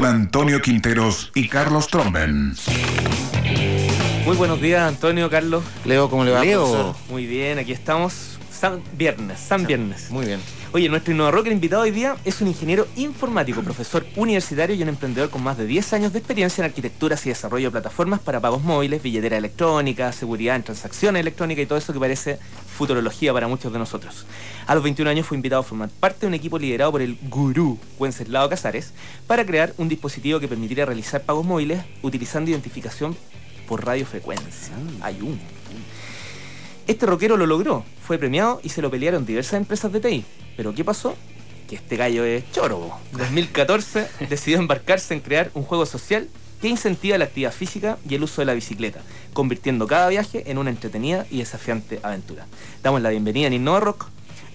Antonio Quinteros y Carlos Tromben. Muy buenos días, Antonio, Carlos. Leo, ¿cómo le va? Leo. profesor? Muy bien, aquí estamos. San Viernes, San Viernes. Muy bien. Oye, nuestro Innova Rocker invitado hoy día es un ingeniero informático, profesor universitario y un emprendedor con más de 10 años de experiencia en arquitecturas y desarrollo de plataformas para pagos móviles, billetera electrónica, seguridad en transacciones electrónicas y todo eso que parece futurología para muchos de nosotros. A los 21 años fue invitado a formar parte de un equipo liderado por el gurú Wenceslao Casares para crear un dispositivo que permitiría realizar pagos móviles utilizando identificación por radiofrecuencia. Hay uno. Este rockero lo logró, fue premiado y se lo pelearon diversas empresas de TI. Pero ¿qué pasó? Que este gallo es choro. po. En 2014 decidió embarcarse en crear un juego social que incentiva la actividad física y el uso de la bicicleta, convirtiendo cada viaje en una entretenida y desafiante aventura. Damos la bienvenida en Innova Rock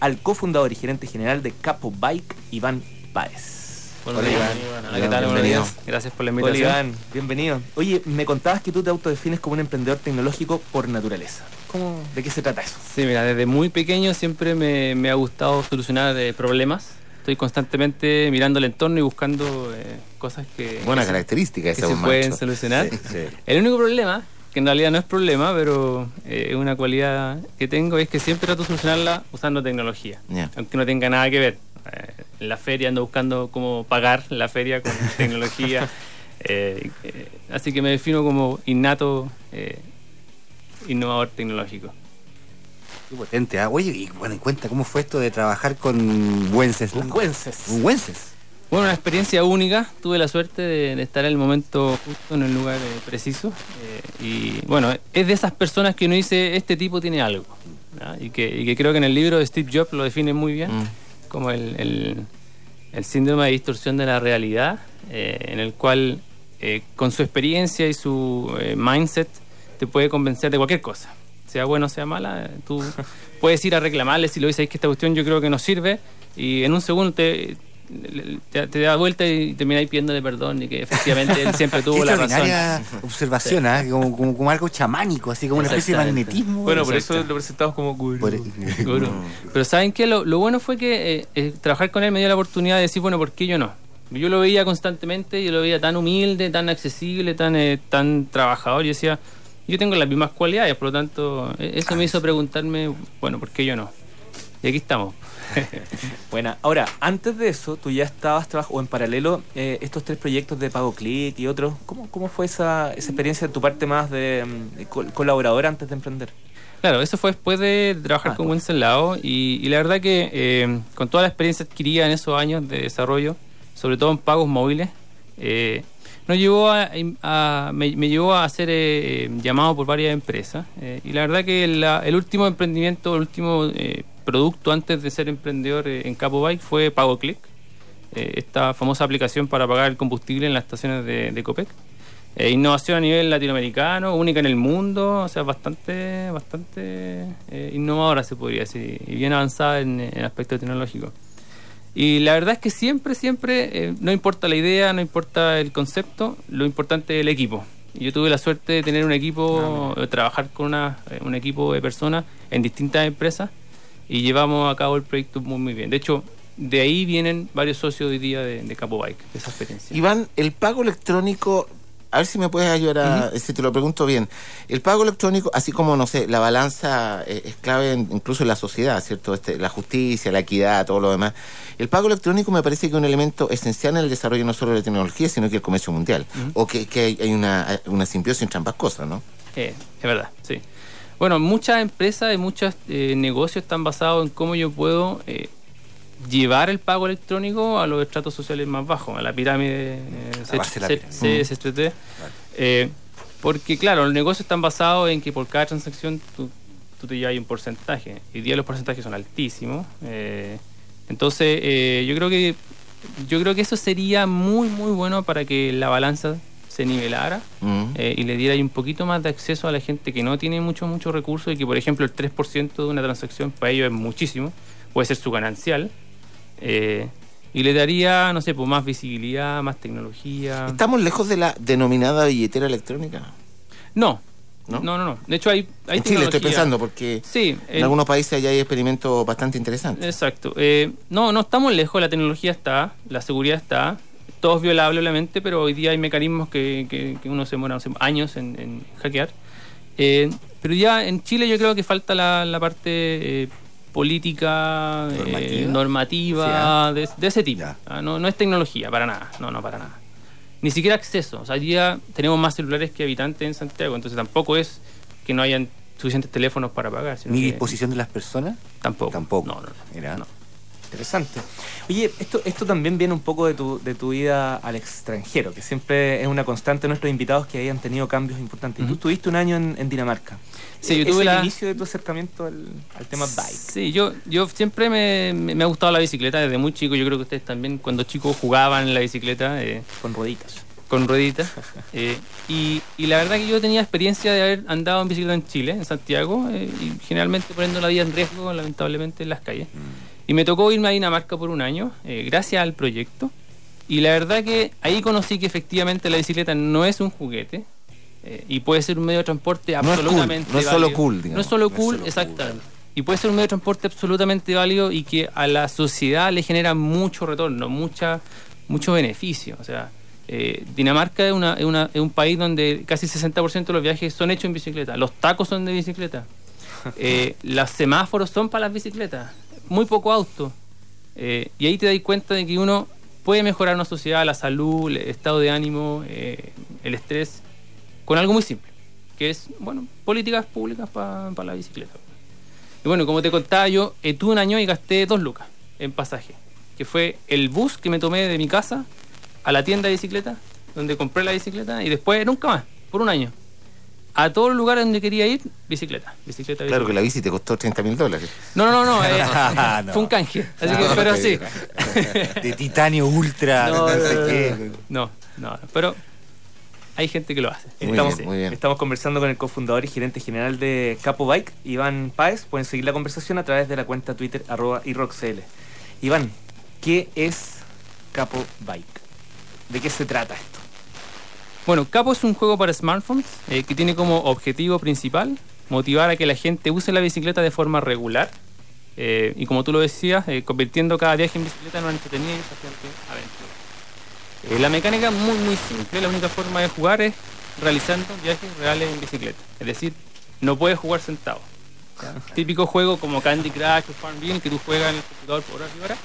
al cofundador y gerente general de Capo Bike, Iván Páez. Buenos días. Hola, ¿qué tal? Buenos Bienvenido. días. Gracias por la Hola invitación. Iván, bienvenido. Oye, me contabas que tú te autodefines como un emprendedor tecnológico por naturaleza. ¿Cómo, ¿De qué se trata eso? Sí, mira, desde muy pequeño siempre me, me ha gustado solucionar eh, problemas. Estoy constantemente mirando el entorno y buscando eh, cosas que, Buena que se- característica que esa se un pueden macho. solucionar. Sí, sí. El único problema, que en realidad no es problema, pero eh, es una cualidad que tengo, es que siempre trato de solucionarla usando tecnología. Aunque no tenga nada que ver. Eh, en la feria ando buscando cómo pagar la feria con tecnología. Eh, eh, así que me defino como innato eh, innovador tecnológico. Qué potente. ¿ah? Oye, y bueno, y cuenta cómo fue esto de trabajar con Wences. Wences. Wences. Bueno, una experiencia única. Tuve la suerte de, de estar en el momento justo en el lugar eh, preciso. Eh, y bueno, es de esas personas que uno dice, este tipo tiene algo. ¿ya? Y, que, y que creo que en el libro de Steve Jobs lo define muy bien, Mm. Como el, el- el síndrome de distorsión de la realidad, eh, en el cual eh, con su experiencia y su eh, mindset te puede convencer de cualquier cosa. Sea buena o sea mala, tú puedes ir a reclamarle si lo dices que esta cuestión yo creo que no sirve y en un segundo te, te, te da vuelta y termináis pidiéndole perdón y que efectivamente él siempre tuvo la razón. observación, ¿ah? como, como, como algo chamánico, así como una especie de magnetismo. Bueno, por eso lo presentamos como gurú. Seguro. Pero ¿saben qué? Lo, lo bueno fue que eh, eh, trabajar con él me dio la oportunidad de decir, bueno, ¿por qué yo no? Yo lo veía constantemente, yo lo veía tan humilde, tan accesible, tan, eh, tan trabajador. Y decía, yo tengo las mismas cualidades, por lo tanto, eh, eso me hizo preguntarme, bueno, ¿por qué yo no? Y aquí estamos. Buena. Ahora, antes de eso, tú ya estabas trabajando, o en paralelo, eh, estos tres proyectos de Pago Click y otros. ¿Cómo, cómo fue esa, esa experiencia en tu parte más de, mm, de col- colaborador antes de emprender? Claro, eso fue después de trabajar Ah, con bueno. Wenceslao y, y la verdad que eh, con toda la experiencia adquirida en esos años de desarrollo, sobre todo en pagos móviles, eh, nos llevó a, a- me, me llevó a ser eh, llamado por varias empresas y la verdad que la- el último emprendimiento, el último producto antes de ser emprendedor eh, en Capo Bike fue Pago Click, eh, esta famosa aplicación para pagar el combustible en las estaciones de, de Copec. Eh, innovación a nivel latinoamericano, única en el mundo, o sea, bastante, bastante eh, innovadora se podría decir, y bien avanzada en, en aspecto tecnológico. Y la verdad es que siempre, siempre, eh, no importa la idea, no importa el concepto, lo importante es el equipo. Yo tuve la suerte de tener un equipo, de trabajar con una, eh, un equipo de personas en distintas empresas y llevamos a cabo el proyecto muy, muy bien. De hecho, de ahí vienen varios socios hoy día de, de Capo Bike, de esa experiencia. Iván, el pago electrónico, a ver si me puedes ayudar a, si te lo pregunto bien. El pago electrónico, así como, no sé, la balanza eh, es clave en- incluso en la sociedad, ¿cierto? Este, la justicia, la equidad, todo lo demás. El pago electrónico me parece que es un elemento esencial en el desarrollo no solo de la tecnología, sino que el comercio mundial. O que, que hay, hay una, una simbiosis entre ambas cosas, ¿no? Eh, es verdad, sí. Bueno, muchas empresas y muchos eh, negocios están basados en cómo yo puedo eh, llevar el pago electrónico a los estratos sociales más bajos, a la pirámide eh, CSTT. Eh, porque, claro, los negocios están basados en que por cada transacción tú, tú te llevas un porcentaje. Hoy día los porcentajes son altísimos. eh, entonces, eh, yo creo que yo creo que eso sería muy, muy bueno para que la balanza se nivelara Mm. eh, y le diera un poquito más de acceso a la gente que no tiene muchos muchos recursos y que, por ejemplo, el 3% de una transacción para ellos es muchísimo, puede ser su ganancial, eh, y le daría, no sé, pues más visibilidad, más tecnología. ¿Estamos lejos de la denominada billetera electrónica? No, ¿No? ¿No? no, no, De hecho, hay, hay en Chile estoy pensando, porque Sí, en el- algunos países allá hay experimentos bastante interesantes. Exacto. Eh, no, no estamos lejos, la tecnología está, la seguridad está. Todo es violable, obviamente, pero hoy día hay mecanismos que, que, que uno se demora años en, en hackear. Eh, pero ya en Chile yo creo que falta la, la parte eh, política, eh, Normativa. normativa, Sí, de, de ese tipo. Ya. Ah, No, no es tecnología, para nada. No, no, para nada. Ni siquiera acceso. O sea, día tenemos más celulares que habitantes en Santiago, entonces tampoco es que no hayan suficientes teléfonos para pagar. sino ¿Mi que disposición de las personas? Tampoco. Tampoco. No, no, no. Mira. No. Interesante. Oye, esto, esto también viene un poco de tu, de tu vida al extranjero, que siempre es una constante de nuestros invitados que hayan tenido cambios importantes. Y Tú estuviste un año en, en Dinamarca. Sí, yo ¿Es tuve el la- inicio de tu acercamiento al, al tema bike? Sí, yo, yo siempre me, me- me ha gustado la bicicleta desde muy chico. Yo creo que ustedes también, cuando chicos, jugaban en la bicicleta eh, Con rueditas. con rueditas. Eh, y, y la verdad que yo tenía experiencia de haber andado en bicicleta en Chile, en Santiago, eh, y generalmente poniendo la vida en riesgo, lamentablemente, en las calles. Y me tocó irme a Dinamarca por un año, eh, gracias al proyecto. Y la verdad que ahí conocí que efectivamente la bicicleta no es un juguete. eh, y puede ser un medio de transporte No es cool, absolutamente no es solo cool, No digamos. es solo No es cool, solo exactamente. Y puede ser un medio de transporte absolutamente válido y que a la sociedad le genera mucho retorno, mucha, mucho beneficio. O sea, eh, Dinamarca es, una, es, una- es un país donde casi el 60% de los viajes son hechos en bicicleta. Los tacos son de bicicleta. Eh, los semáforos son para las bicicletas. Muy poco auto. Eh, y ahí te das cuenta de que uno puede mejorar una sociedad, la salud, el estado de ánimo, eh, el estrés, con algo muy simple, que es, bueno, políticas públicas para la bicicleta. Y bueno, como te contaba, yo eh, tuve un año y gasté dos lucas en pasaje, que fue el bus que me tomé de mi casa a la tienda de bicicleta, donde compré la bicicleta, y después nunca más, por un año. A todos los lugares donde quería ir, bicicleta, bicicleta, Claro que bicicleta. la bici te costó 30 mil dólares. No, no, no, eh, No. fue un canje. Así No, que, no pero sí. De titanio ultra, No, no, no, sé no, qué. No, no, no, pero hay gente que lo hace. Muy Estamos, bien, muy bien. estamos conversando con el cofundador y gerente general de Capo Bike, Iván Páez. Pueden seguir la conversación a través de la cuenta Twitter arroba iRoxL. Iván, ¿qué es Capo Bike? ¿De qué se trata esto? Bueno, Capo es un juego para smartphones eh, que tiene como objetivo principal motivar a que la gente use la bicicleta de forma regular. Eh, y como tú lo decías, eh, convirtiendo cada viaje en bicicleta en una entretenida y desafiante aventura. La mecánica es muy muy simple, la única forma de jugar es realizando viajes reales en bicicleta, es decir, no puedes jugar sentado. Típico juego como Candy Crush o Farmville que tú juegas en el computador por horas y horas,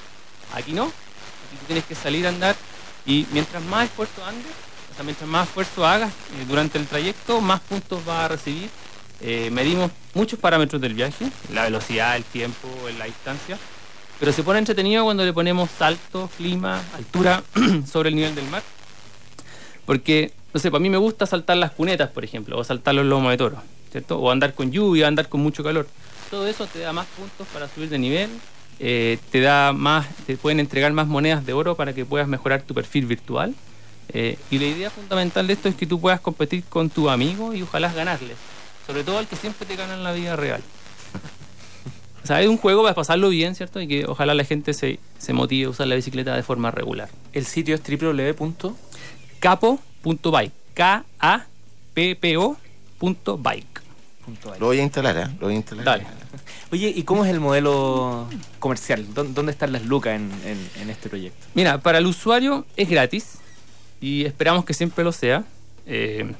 aquí no, aquí tú tienes que salir a andar y mientras más esfuerzo andes, mientras más esfuerzo hagas eh, durante el trayecto, más puntos vas a recibir. Eh, medimos muchos parámetros del viaje, la velocidad, el tiempo, la distancia, pero se pone entretenido cuando le ponemos salto, clima, altura sobre el nivel del mar. Porque, no sé, para mí me gusta saltar las cunetas, por ejemplo, o saltar los lomos de toro, ¿cierto? O andar con lluvia, andar con mucho calor. Todo eso te da más puntos para subir de nivel, eh, te da más, te pueden entregar más monedas de oro para que puedas mejorar tu perfil virtual. Eh, y la idea fundamental de esto es que tú puedas competir con tu amigo y ojalá ganarles. Sobre todo al que siempre te gana en la vida real. O sea, es un juego para pasarlo bien, ¿cierto? Y que ojalá la gente se, se motive a usar la bicicleta de forma regular. El sitio es www. Capo.bike. K-A-P-P-O punto bike. Lo voy a instalar, ¿eh? Lo voy a instalar. Dale. Oye, ¿y cómo es el modelo comercial? ¿Dó- ¿Dónde están las lucas en, en- en este proyecto? Mira, para el usuario es gratis y esperamos que siempre lo sea. Eh,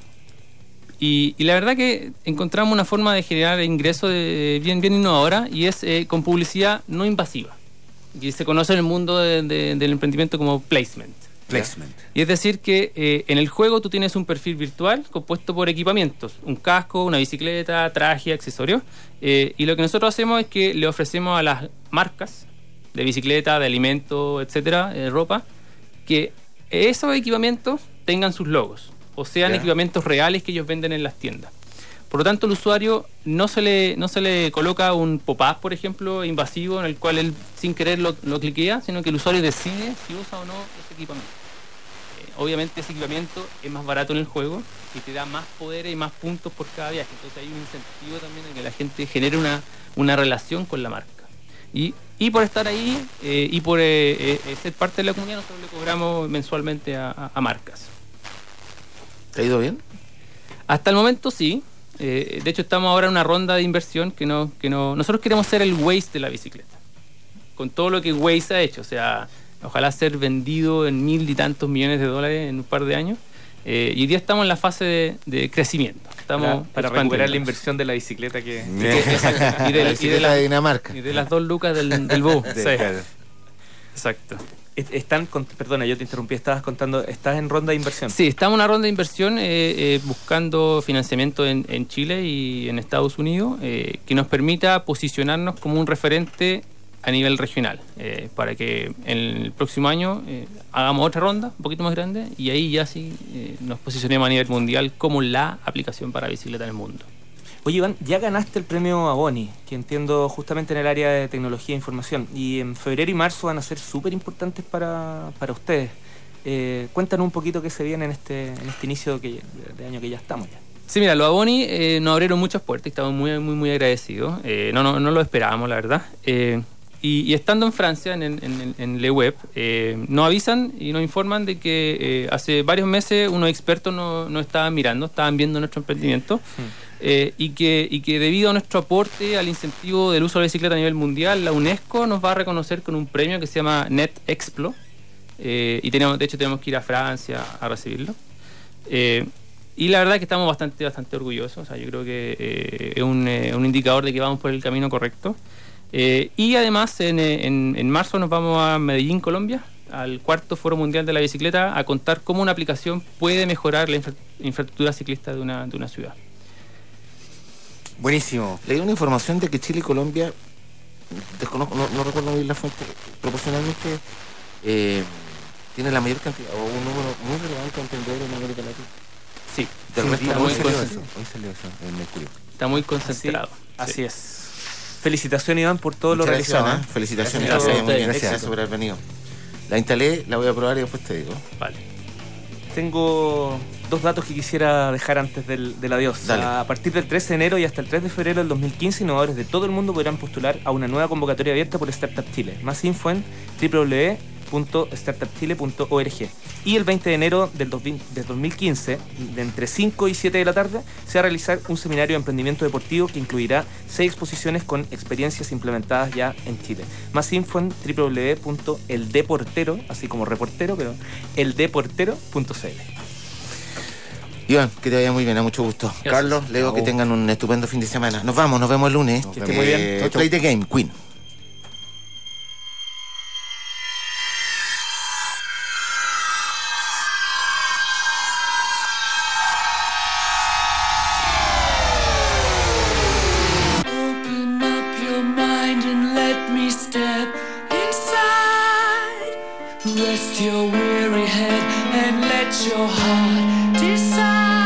y, y la verdad que encontramos una forma de generar ingreso de- bien, bien innovadora y es eh, con publicidad no invasiva. Y se conoce en el mundo de- de- del emprendimiento como placement. Placement. Y es decir que eh, en el juego tú tienes un perfil virtual compuesto por equipamientos, un casco, una bicicleta, traje, accesorios. eh, y lo que nosotros hacemos es que le ofrecemos a las marcas de bicicleta, de alimentos, etcétera, eh, ropa, que esos equipamientos tengan sus logos o sean Ya. equipamientos reales que ellos venden en las tiendas. Por lo tanto, al usuario no se le, no se le coloca un pop-up, por ejemplo, invasivo en el cual él sin querer lo, lo cliquea, sino que el usuario decide si usa o no ese equipamiento. Eh, obviamente ese equipamiento es más barato en el juego y te da más poder y más puntos por cada viaje. Entonces hay un incentivo también en que la gente genere una, una relación con la marca. Y, y por estar ahí eh, y por eh, eh, ser parte de la comunidad, nosotros le cobramos mensualmente a- a- a marcas. ¿Te ha ido bien? Hasta el momento sí. Eh, de hecho, estamos ahora en una ronda de inversión que no, que no. Nosotros queremos ser el Waze de la bicicleta. Con todo lo que Waze ha hecho. O sea, ojalá ser vendido en mil y tantos millones de dólares en un par de años. Eh, y hoy día estamos en la fase de, de crecimiento. Estamos para, para recuperar la inversión de la bicicleta que... Exacto, y de, La y de bicicleta la- de Dinamarca. y de las dos lucas del, del bus. Sí, sí. claro. Exacto. Est- Están, con- perdona, yo te interrumpí, estabas contando, estás en ronda de inversión. Sí, estamos en una ronda de inversión eh, eh, buscando financiamiento en, en Chile y en Estados Unidos eh, que nos permita posicionarnos como un referente a nivel regional eh, para que en el próximo año eh, hagamos otra ronda un poquito más grande y ahí ya sí eh, nos posicionemos a nivel mundial como la aplicación para bicicleta en el mundo. Oye, Iván, ya ganaste el premio Aboni, que entiendo justamente en el área de tecnología e información. Y en febrero y marzo van a ser súper importantes para, para ustedes. Eh, cuéntanos un poquito qué se viene en este, en este inicio que, de año que ya estamos ya. Sí, mira, los Aboni eh, nos abrieron muchas puertas y estamos muy, muy, muy agradecidos. Eh, no, no, no lo esperábamos, la verdad. Y, y estando en Francia, en, en, en- en Le Web, eh, nos avisan y nos informan de que eh, hace varios meses unos expertos nos no estaban mirando, estaban viendo nuestro emprendimiento. eh, y, que, y que debido a nuestro aporte al incentivo del uso de la bicicleta a nivel mundial, la UNESCO nos va a reconocer con un premio que se llama Net Explo. Y tenemos, de hecho tenemos que ir a Francia a recibirlo. Y la verdad es que estamos bastante, bastante orgullosos. O sea, yo creo que eh, es un, un indicador de que vamos por el camino correcto. Eh, y además, en, en- en marzo nos vamos a Medellín, Colombia, al cuarto Foro Mundial de la Bicicleta, a contar cómo una aplicación puede mejorar la infra- infraestructura ciclista de una, de una ciudad. Buenísimo. Leí una información de que Chile y Colombia, desconozco, no, no recuerdo bien la fuente, proporcionalmente eh, tiene la mayor cantidad, o un número muy relevante de emprendedores en América Latina. Sí, está muy, eso. hoy salió eso en Mercurio. está muy concentrado. así Sí. es. Felicitaciones, Iván, por todo lo Muchas realizado. gracias, ¿eh? ¿eh? Felicitaciones, Gracias. gracias, muy bien, Gracias. gracias por haber venido. La instalé, la voy a probar y después te digo. Vale. Tengo dos datos que quisiera dejar antes del, del adiós. Dale. A partir del 13 de enero y hasta el 3 de febrero del 2015, innovadores de todo el mundo podrán postular a una nueva convocatoria abierta por Startup Chile. Más info en www.startupchile.org. Y el 20 de enero del, 2000 del 2015, de entre 5 y 7 de la tarde, se va a realizar un seminario de emprendimiento deportivo que incluirá seis exposiciones con experiencias implementadas ya en Chile. Más info en www.eldeportero, así como reportero, pero eldeportero.cl. Iván, que te vaya muy bien, a mucho gusto. Gracias. Carlos, Leo, que tengan un estupendo fin de semana. Nos vamos, nos vemos el lunes. Nos Que vemos. esté muy bien. Eh. Play the game, Queen.